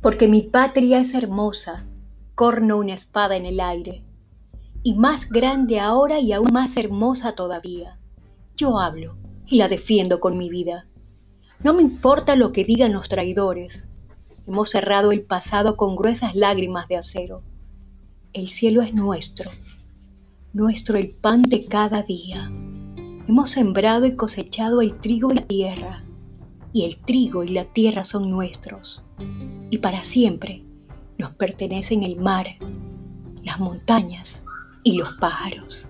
Porque mi patria es hermosa, corno una espada en el aire, y más grande ahora y aún más hermosa todavía. Yo hablo y la defiendo con mi vida. No me importa lo que digan los traidores. Hemos cerrado el pasado con gruesas lágrimas de acero. El cielo es nuestro, nuestro el pan de cada día. Hemos sembrado y cosechado el trigo y la tierra, y el trigo y la tierra son nuestros, y para siempre nos pertenecen el mar, las montañas y los pájaros.